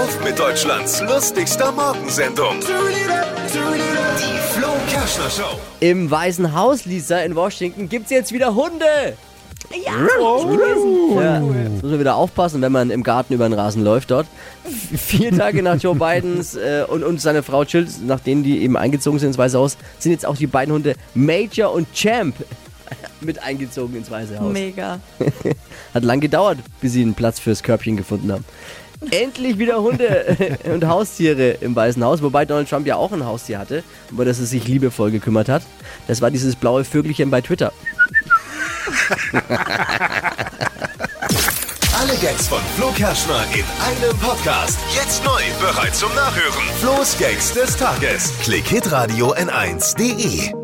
Auf mit Deutschlands lustigster Morgensendung. Die Flo Kerschner Show. Im Weißen Haus, Lisa, in Washington, gibt's jetzt wieder Hunde. Ja. Ja, jetzt muss man wieder aufpassen, wenn man im Garten über den Rasen läuft dort. Vier Tage nach Joe Bidens äh, und, und seine Frau Jill, nachdem die eben eingezogen sind ins Weiße Haus, sind jetzt auch die beiden Hunde Major und Champ mit eingezogen ins Weiße Haus. Mega. Hat lang gedauert, bis sie einen Platz fürs Körbchen gefunden haben. Endlich wieder Hunde und Haustiere im Weißen Haus, wobei Donald Trump ja auch ein Haustier hatte, über das er sich liebevoll gekümmert hat. Das war dieses blaue Vögelchen bei Twitter. Alle Gags von Flo Kerschner in einem Podcast. Jetzt neu, bereit zum Nachhören. Flo's Gags des Tages. Klick Hitradio N1.de.